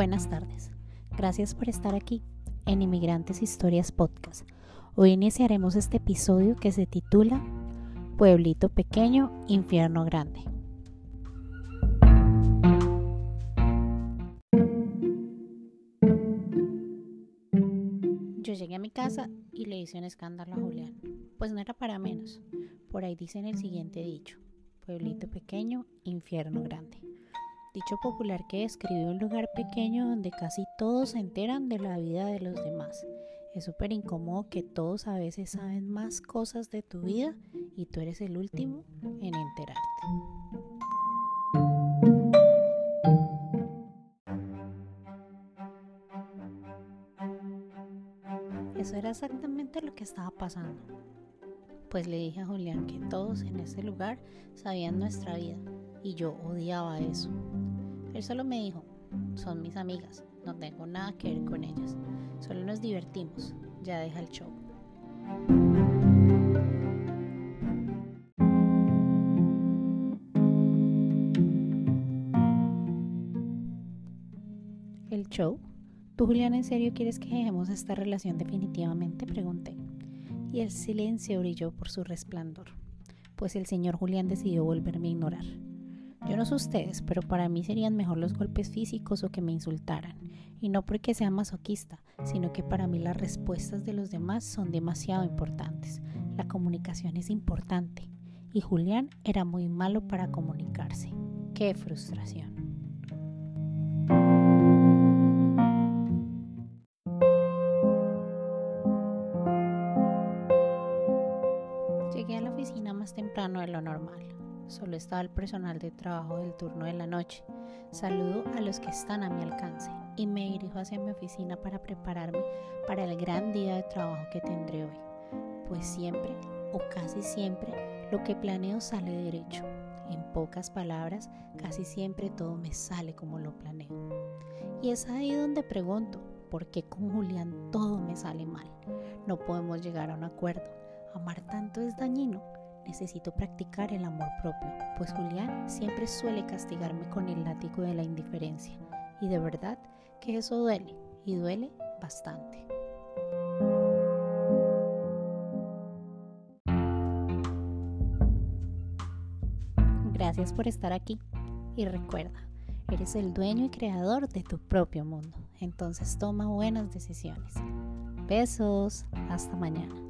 Buenas tardes. Gracias por estar aquí en Inmigrantes Historias Podcast. Hoy iniciaremos este episodio que se titula Pueblito Pequeño, Infierno Grande. Yo llegué a mi casa y le hice un escándalo a Julián, pues no era para menos. Por ahí dicen el siguiente dicho, pueblito pequeño, infierno grande. Dicho popular que describe un lugar pequeño donde casi todos se enteran de la vida de los demás. Es súper incómodo que todos a veces saben más cosas de tu vida y tú eres el último en enterarte. Eso era exactamente lo que estaba pasando. Pues le dije a Julián que todos en ese lugar sabían nuestra vida y yo odiaba eso. Él solo me dijo, son mis amigas, no tengo nada que ver con ellas, solo nos divertimos, ya deja el show. ¿El show? ¿Tú, Julián, en serio quieres que dejemos esta relación definitivamente? Pregunté. Y el silencio brilló por su resplandor, pues el señor Julián decidió volverme a ignorar. Yo no sé ustedes, pero para mí serían mejor los golpes físicos o que me insultaran. Y no porque sea masoquista, sino que para mí las respuestas de los demás son demasiado importantes. La comunicación es importante. Y Julián era muy malo para comunicarse. ¡Qué frustración! Llegué a la oficina más temprano de lo normal. Solo estaba el personal de trabajo del turno de la noche. Saludo a los que están a mi alcance y me dirijo hacia mi oficina para prepararme para el gran día de trabajo que tendré hoy. Pues siempre, o casi siempre, lo que planeo sale derecho. En pocas palabras, casi siempre todo me sale como lo planeo. Y es ahí donde pregunto, ¿por qué con Julián todo me sale mal? No podemos llegar a un acuerdo. Amar tanto es dañino necesito practicar el amor propio, pues Julián siempre suele castigarme con el látigo de la indiferencia. Y de verdad que eso duele, y duele bastante. Gracias por estar aquí y recuerda, eres el dueño y creador de tu propio mundo, entonces toma buenas decisiones. Besos, hasta mañana.